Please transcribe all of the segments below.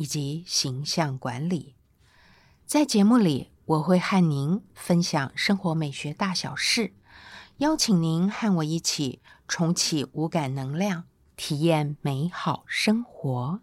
以及形象管理，在节目里我会和您分享生活美学大小事，邀请您和我一起重启五感能量，体验美好生活。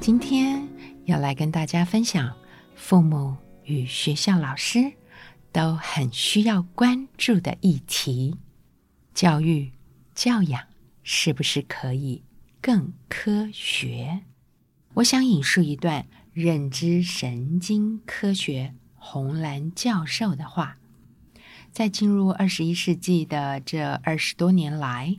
今天要来跟大家分享，父母与学校老师都很需要关注的议题——教育、教养。是不是可以更科学？我想引述一段认知神经科学红蓝教授的话：在进入二十一世纪的这二十多年来，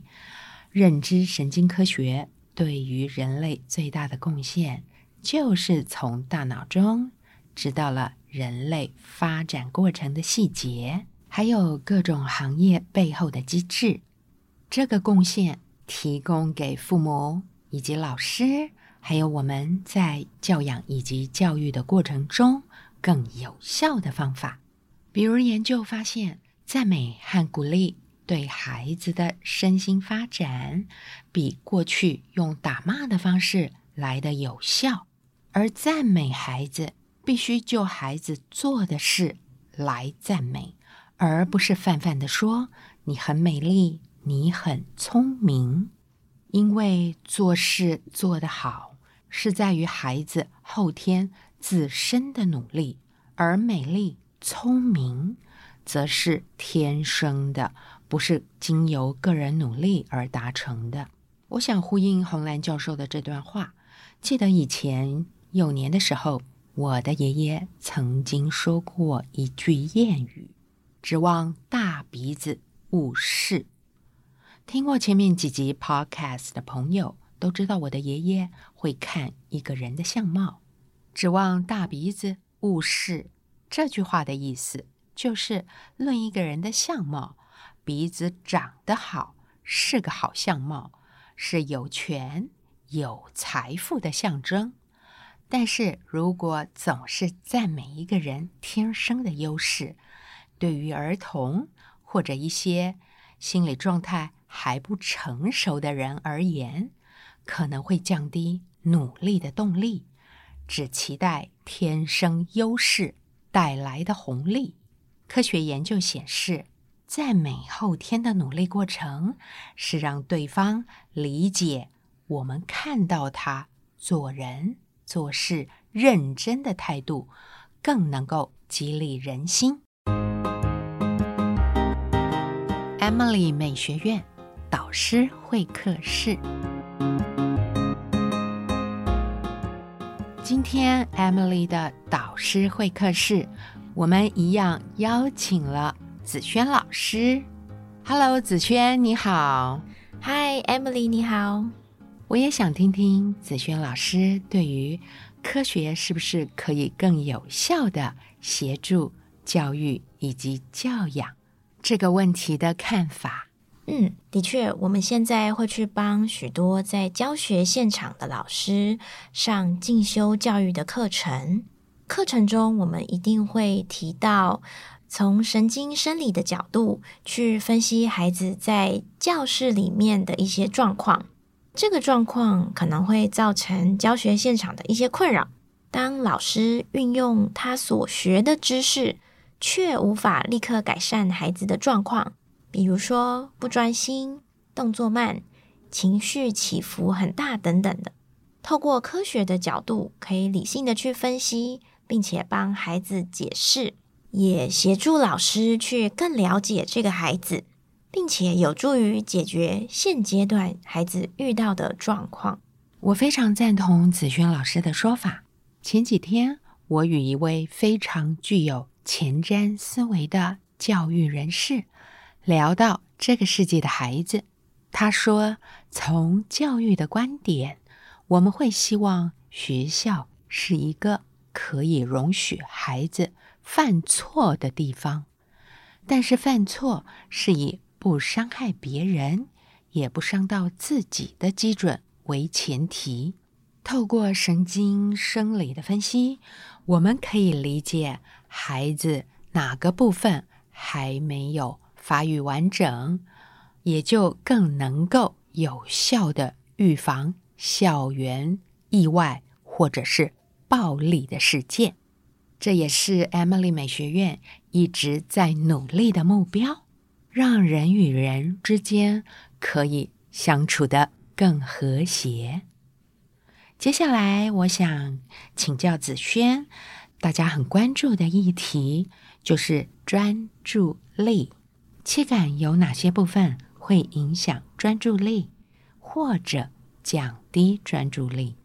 认知神经科学对于人类最大的贡献，就是从大脑中知道了人类发展过程的细节，还有各种行业背后的机制。这个贡献。提供给父母以及老师，还有我们在教养以及教育的过程中更有效的方法。比如，研究发现，赞美和鼓励对孩子的身心发展，比过去用打骂的方式来的有效。而赞美孩子，必须就孩子做的事来赞美，而不是泛泛的说“你很美丽”。你很聪明，因为做事做得好是在于孩子后天自身的努力，而美丽、聪明则是天生的，不是经由个人努力而达成的。我想呼应红兰教授的这段话。记得以前幼年的时候，我的爷爷曾经说过一句谚语：“指望大鼻子误事。”听过前面几集 Podcast 的朋友都知道，我的爷爷会看一个人的相貌，指望大鼻子误事。这句话的意思就是论一个人的相貌，鼻子长得好是个好相貌，是有权有财富的象征。但是如果总是赞美一个人天生的优势，对于儿童或者一些心理状态，还不成熟的人而言，可能会降低努力的动力，只期待天生优势带来的红利。科学研究显示，赞美后天的努力过程，是让对方理解我们看到他做人做事认真的态度，更能够激励人心。Emily 美学院。导师会客室，今天 Emily 的导师会客室，我们一样邀请了子轩老师。Hello，子轩你好。Hi，Emily 你好。我也想听听子轩老师对于科学是不是可以更有效的协助教育以及教养这个问题的看法。嗯，的确，我们现在会去帮许多在教学现场的老师上进修教育的课程。课程中，我们一定会提到从神经生理的角度去分析孩子在教室里面的一些状况。这个状况可能会造成教学现场的一些困扰。当老师运用他所学的知识，却无法立刻改善孩子的状况。比如说不专心、动作慢、情绪起伏很大等等的，透过科学的角度，可以理性的去分析，并且帮孩子解释，也协助老师去更了解这个孩子，并且有助于解决现阶段孩子遇到的状况。我非常赞同子轩老师的说法。前几天，我与一位非常具有前瞻思维的教育人士。聊到这个世界的孩子，他说：“从教育的观点，我们会希望学校是一个可以容许孩子犯错的地方，但是犯错是以不伤害别人，也不伤到自己的基准为前提。透过神经生理的分析，我们可以理解孩子哪个部分还没有发育完整，也就更能够有效的预防校园意外或者是暴力的事件。这也是 Emily 美学院一直在努力的目标，让人与人之间可以相处的更和谐。接下来，我想请教子轩，大家很关注的议题就是专注力。七感有哪些部分会影响专注力，或者降低专注力？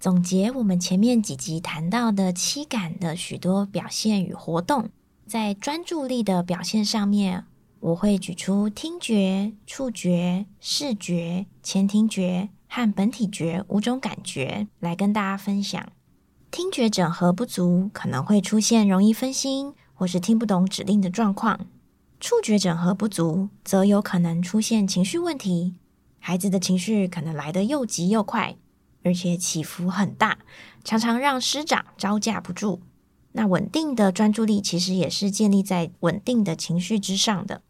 总结我们前面几集谈到的七感的许多表现与活动，在专注力的表现上面，我会举出听觉、触觉、视觉、前庭觉。和本体觉五种感觉来跟大家分享。听觉整合不足可能会出现容易分心或是听不懂指令的状况；触觉整合不足则有可能出现情绪问题。孩子的情绪可能来得又急又快，而且起伏很大，常常让师长招架不住。那稳定的专注力其实也是建立在稳定的情绪之上的。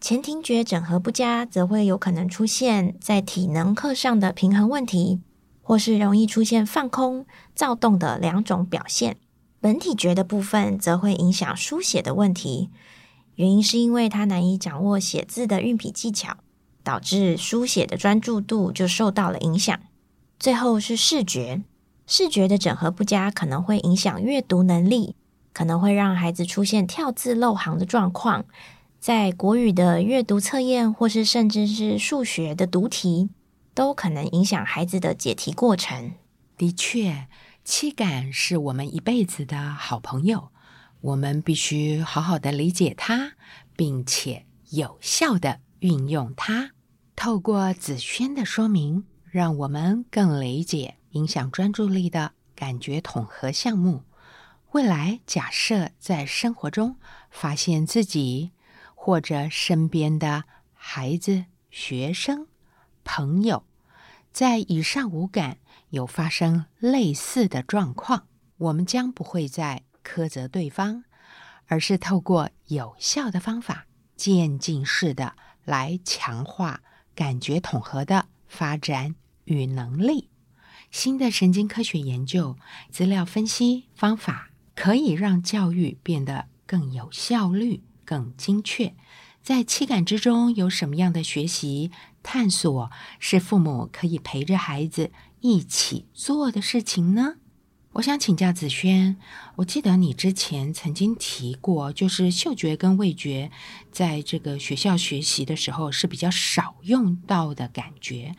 前庭觉整合不佳，则会有可能出现在体能课上的平衡问题，或是容易出现放空、躁动的两种表现。本体觉的部分则会影响书写的问题，原因是因为他难以掌握写字的运笔技巧，导致书写的专注度就受到了影响。最后是视觉，视觉的整合不佳可能会影响阅读能力，可能会让孩子出现跳字漏行的状况。在国语的阅读测验，或是甚至是数学的读题，都可能影响孩子的解题过程。的确，七感是我们一辈子的好朋友，我们必须好好的理解它，并且有效的运用它。透过子轩的说明，让我们更理解影响专注力的感觉统合项目。未来假设在生活中发现自己。或者身边的孩子、学生、朋友，在以上五感有发生类似的状况，我们将不会在苛责对方，而是透过有效的方法，渐进式的来强化感觉统合的发展与能力。新的神经科学研究资料分析方法可以让教育变得更有效率。更精确，在七感之中有什么样的学习探索是父母可以陪着孩子一起做的事情呢？我想请教子轩，我记得你之前曾经提过，就是嗅觉跟味觉在这个学校学习的时候是比较少用到的感觉。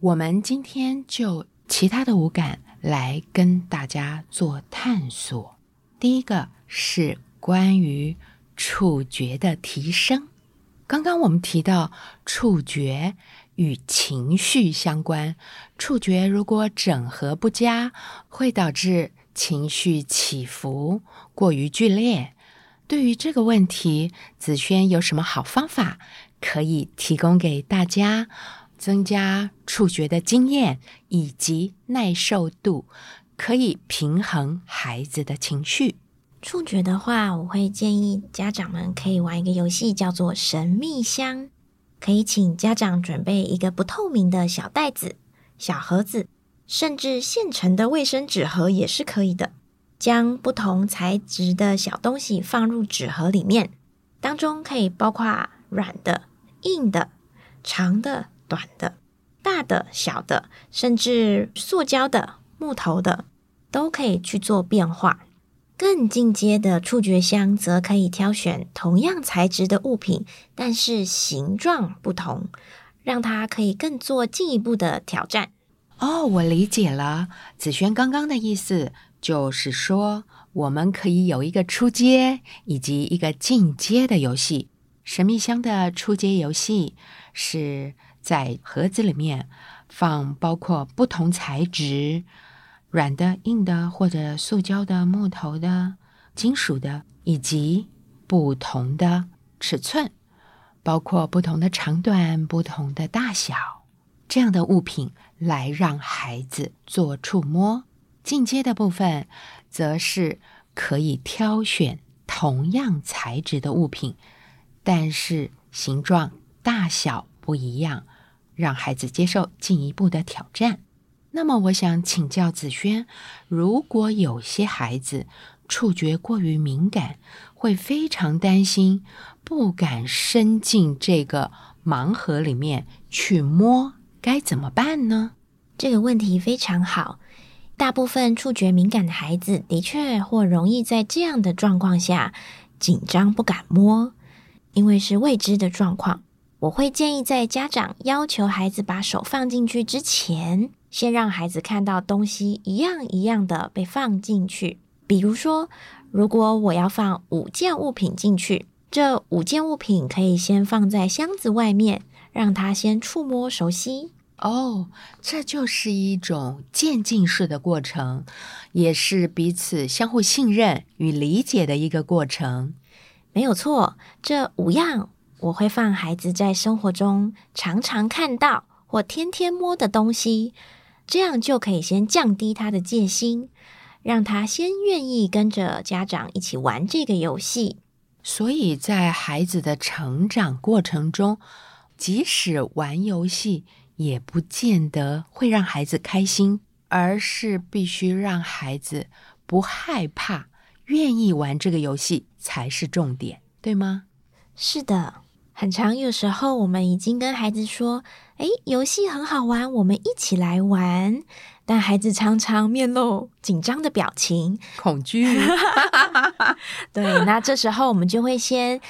我们今天就其他的五感来跟大家做探索。第一个是关于。触觉的提升，刚刚我们提到触觉与情绪相关，触觉如果整合不佳，会导致情绪起伏过于剧烈。对于这个问题，子轩有什么好方法可以提供给大家，增加触觉的经验以及耐受度，可以平衡孩子的情绪？触觉的话，我会建议家长们可以玩一个游戏，叫做神秘箱。可以请家长准备一个不透明的小袋子、小盒子，甚至现成的卫生纸盒也是可以的。将不同材质的小东西放入纸盒里面，当中可以包括软的、硬的、长的、短的、大的、小的，甚至塑胶的、木头的，都可以去做变化。更进阶的触觉箱则可以挑选同样材质的物品，但是形状不同，让它可以更做进一步的挑战。哦，我理解了，子轩刚刚的意思就是说，我们可以有一个出阶以及一个进阶的游戏。神秘箱的出阶游戏是在盒子里面放包括不同材质、软的、硬的，或者塑胶的、木头的、金属的，以及不同的尺寸，包括不同的长短、不同的大小这样的物品，来让孩子做触摸。进阶的部分，则是可以挑选同样材质的物品，但是形状、大小不一样，让孩子接受进一步的挑战。那么，我想请教子轩，如果有些孩子触觉过于敏感，会非常担心，不敢伸进这个盲盒里面去摸，该怎么办呢？这个问题非常好。大部分触觉敏感的孩子的确或容易在这样的状况下紧张不敢摸，因为是未知的状况。我会建议在家长要求孩子把手放进去之前，先让孩子看到东西一样一样的被放进去。比如说，如果我要放五件物品进去，这五件物品可以先放在箱子外面，让他先触摸熟悉。哦，这就是一种渐进式的过程，也是彼此相互信任与理解的一个过程。没有错，这五样我会放孩子在生活中常常看到或天天摸的东西，这样就可以先降低他的戒心，让他先愿意跟着家长一起玩这个游戏。所以在孩子的成长过程中，即使玩游戏。也不见得会让孩子开心，而是必须让孩子不害怕、愿意玩这个游戏才是重点，对吗？是的，很长。有时候我们已经跟孩子说：“哎，游戏很好玩，我们一起来玩。”但孩子常常面露紧张的表情，恐惧。对，那这时候我们就会先。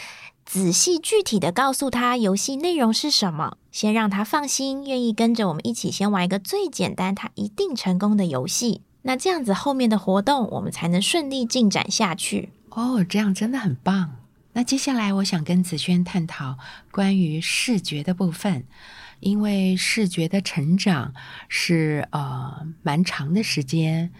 仔细具体的告诉他游戏内容是什么，先让他放心，愿意跟着我们一起先玩一个最简单、他一定成功的游戏。那这样子后面的活动我们才能顺利进展下去。哦，这样真的很棒。那接下来我想跟子轩探讨关于视觉的部分，因为视觉的成长是呃蛮长的时间。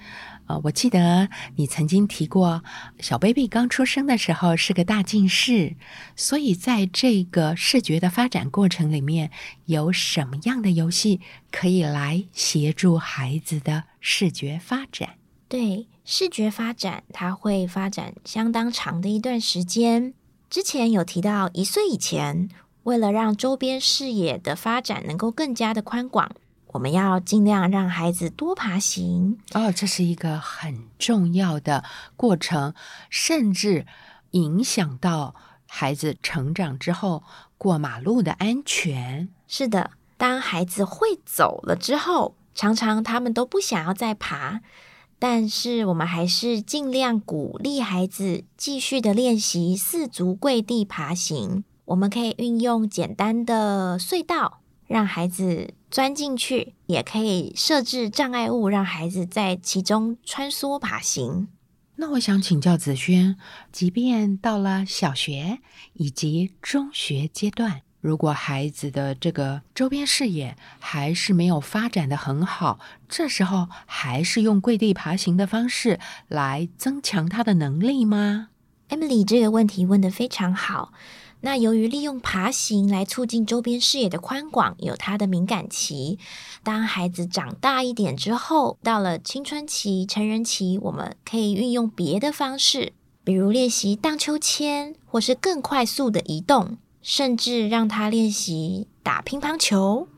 呃，我记得你曾经提过，小 baby 刚出生的时候是个大近视，所以在这个视觉的发展过程里面，有什么样的游戏可以来协助孩子的视觉发展？对，视觉发展它会发展相当长的一段时间。之前有提到，一岁以前，为了让周边视野的发展能够更加的宽广。我们要尽量让孩子多爬行哦，这是一个很重要的过程，甚至影响到孩子成长之后过马路的安全。是的，当孩子会走了之后，常常他们都不想要再爬，但是我们还是尽量鼓励孩子继续的练习四足跪地爬行。我们可以运用简单的隧道，让孩子。钻进去也可以设置障碍物，让孩子在其中穿梭爬行。那我想请教子轩，即便到了小学以及中学阶段，如果孩子的这个周边视野还是没有发展的很好，这时候还是用跪地爬行的方式来增强他的能力吗？Emily 这个问题问得非常好。那由于利用爬行来促进周边视野的宽广，有它的敏感期。当孩子长大一点之后，到了青春期、成人期，我们可以运用别的方式，比如练习荡秋千，或是更快速的移动，甚至让他练习打乒乓球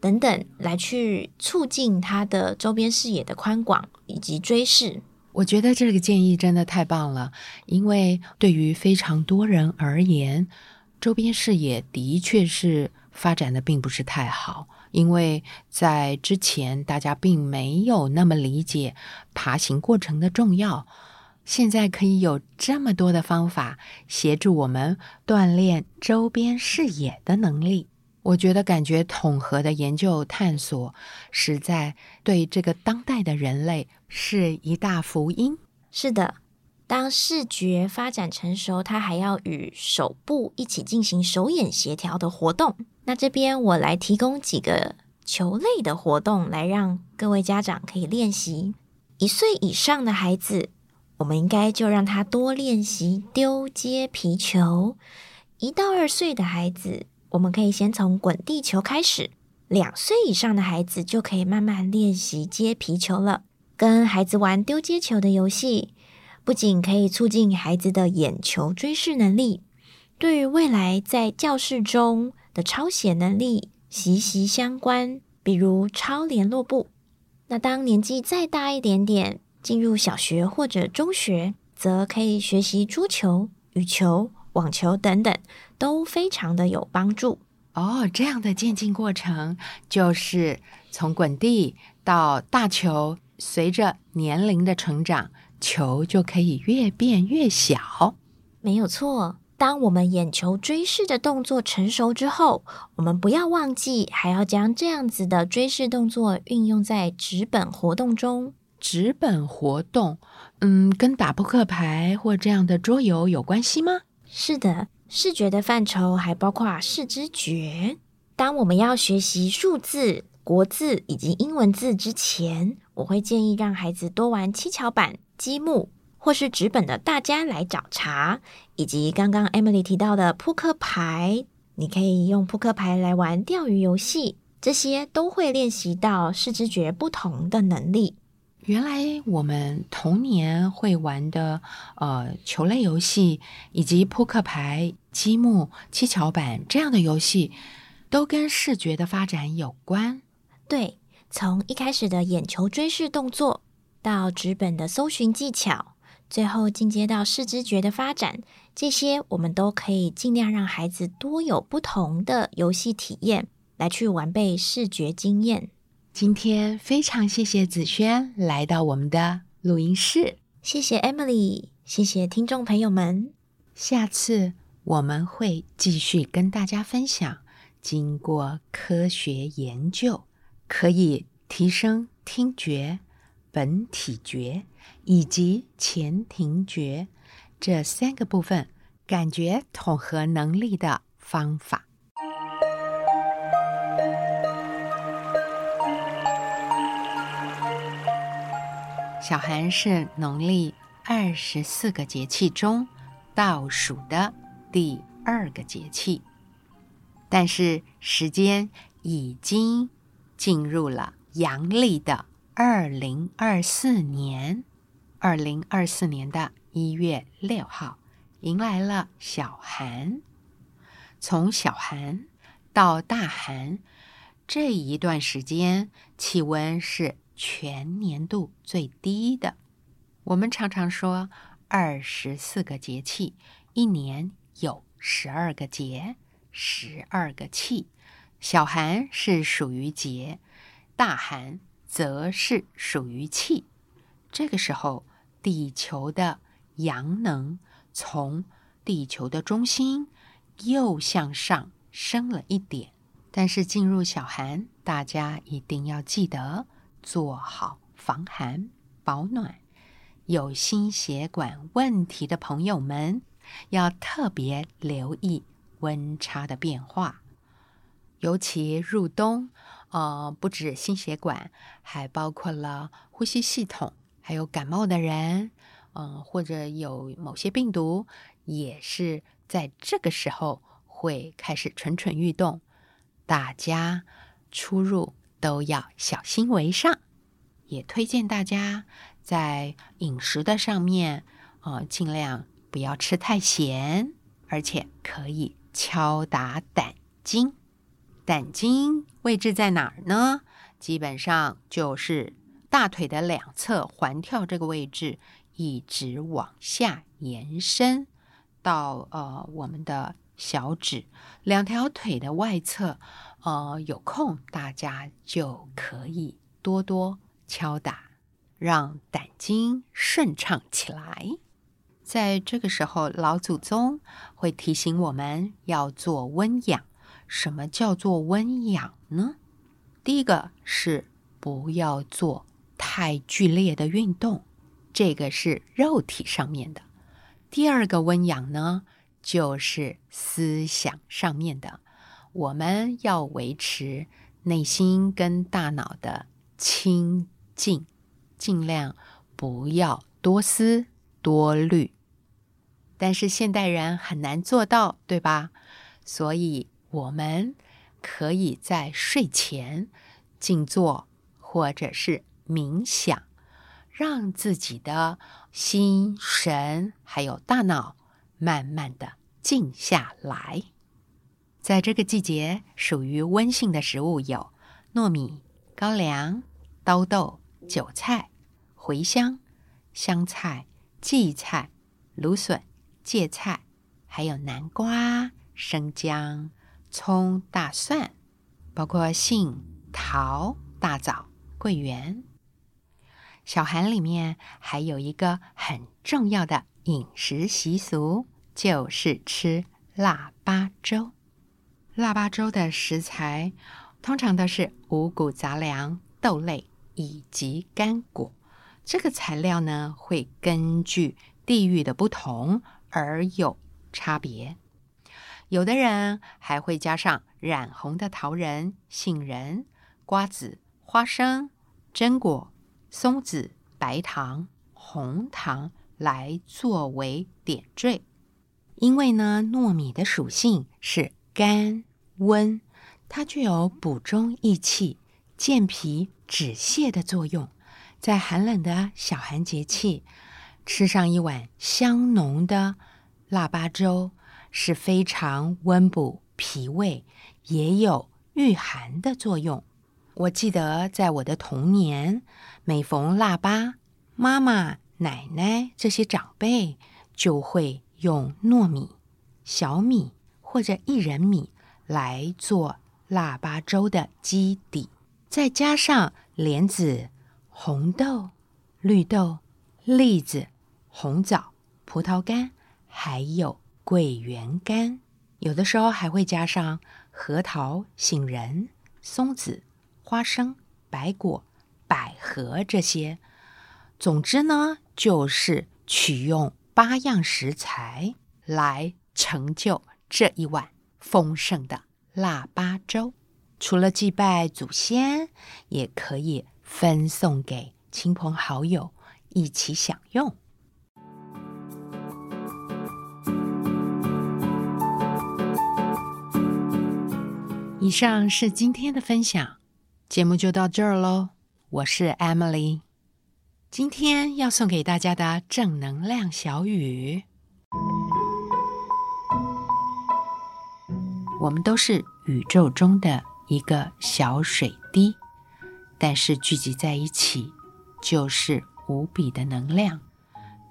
等等，来去促进他的周边视野的宽广以及追视。我觉得这个建议真的太棒了，因为对于非常多人而言，周边视野的确是发展的并不是太好。因为在之前大家并没有那么理解爬行过程的重要，现在可以有这么多的方法协助我们锻炼周边视野的能力。我觉得，感觉统合的研究探索，实在对这个当代的人类是一大福音。是的，当视觉发展成熟，它还要与手部一起进行手眼协调的活动。那这边我来提供几个球类的活动，来让各位家长可以练习。一岁以上的孩子，我们应该就让他多练习丢接皮球。一到二岁的孩子，我们可以先从滚地球开始。两岁以上的孩子就可以慢慢练习接皮球了。跟孩子玩丢接球的游戏，不仅可以促进孩子的眼球追视能力，对于未来在教室中的抄写能力息息相关。比如抄联络簿。那当年纪再大一点点，进入小学或者中学，则可以学习桌球、羽球、网球等等，都非常的有帮助。哦，这样的渐进过程就是从滚地到大球，随着年龄的成长，球就可以越变越小。没有错。当我们眼球追视的动作成熟之后，我们不要忘记还要将这样子的追视动作运用在纸本活动中。纸本活动，嗯，跟打扑克牌或这样的桌游有关系吗？是的。视觉的范畴还包括视知觉。当我们要学习数字、国字以及英文字之前，我会建议让孩子多玩七巧板、积木，或是纸本的《大家来找茬》，以及刚刚 Emily 提到的扑克牌。你可以用扑克牌来玩钓鱼游戏，这些都会练习到视知觉不同的能力。原来我们童年会玩的呃球类游戏，以及扑克牌、积木、七巧板这样的游戏，都跟视觉的发展有关。对，从一开始的眼球追视动作，到纸本的搜寻技巧，最后进阶到视知觉的发展，这些我们都可以尽量让孩子多有不同的游戏体验，来去完备视觉经验。今天非常谢谢子轩来到我们的录音室，谢谢 Emily，谢谢听众朋友们。下次我们会继续跟大家分享，经过科学研究，可以提升听觉、本体觉以及前庭觉这三个部分感觉统合能力的方法。小寒是农历二十四个节气中倒数的第二个节气，但是时间已经进入了阳历的二零二四年。二零二四年的一月六号，迎来了小寒。从小寒到大寒这一段时间，气温是。全年度最低的。我们常常说二十四个节气，一年有十二个节，十二个气。小寒是属于节，大寒则是属于气。这个时候，地球的阳能从地球的中心又向上升了一点。但是进入小寒，大家一定要记得。做好防寒保暖，有心血管问题的朋友们要特别留意温差的变化，尤其入冬，呃，不止心血管，还包括了呼吸系统，还有感冒的人，嗯，或者有某些病毒，也是在这个时候会开始蠢蠢欲动，大家出入。都要小心为上，也推荐大家在饮食的上面，呃，尽量不要吃太咸，而且可以敲打胆经。胆经位置在哪儿呢？基本上就是大腿的两侧环跳这个位置，一直往下延伸到呃我们的小指两条腿的外侧。呃，有空大家就可以多多敲打，让胆经顺畅起来。在这个时候，老祖宗会提醒我们要做温养。什么叫做温养呢？第一个是不要做太剧烈的运动，这个是肉体上面的。第二个温养呢，就是思想上面的，我们要维持内心跟大脑的清净，尽量不要多思多虑。但是现代人很难做到，对吧？所以我们可以在睡前静坐，或者是冥想，让自己的心神还有大脑慢慢的静下来。在这个季节，属于温性的食物有糯米、高粱、刀豆、韭菜、茴香、香菜、荠菜、芦笋。芥菜，还有南瓜、生姜、葱、大蒜，包括杏桃、大枣、桂圆。小寒里面还有一个很重要的饮食习俗，就是吃腊八粥。腊八粥的食材通常都是五谷杂粮、豆类以及干果。这个材料呢，会根据地域的不同。而有差别，有的人还会加上染红的桃仁、杏仁、瓜子、花生、榛果、松子、白糖、红糖来作为点缀。因为呢，糯米的属性是甘温，它具有补中益气、健脾止泻的作用，在寒冷的小寒节气。吃上一碗香浓的腊八粥是非常温补脾胃，也有御寒的作用。我记得在我的童年，每逢腊八，妈妈、奶奶这些长辈就会用糯米、小米或者薏仁米来做腊八粥的基底，再加上莲子、红豆、绿豆。栗子、红枣、葡萄干，还有桂圆干，有的时候还会加上核桃、杏仁、松子、花生、白果、百合这些。总之呢，就是取用八样食材来成就这一碗丰盛的腊八粥。除了祭拜祖先，也可以分送给亲朋好友。一起享用。以上是今天的分享，节目就到这儿喽。我是 Emily，今天要送给大家的正能量小语：我们都是宇宙中的一个小水滴，但是聚集在一起就是。无比的能量。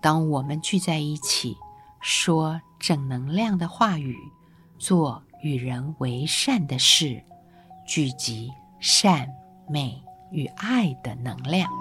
当我们聚在一起，说正能量的话语，做与人为善的事，聚集善美与爱的能量。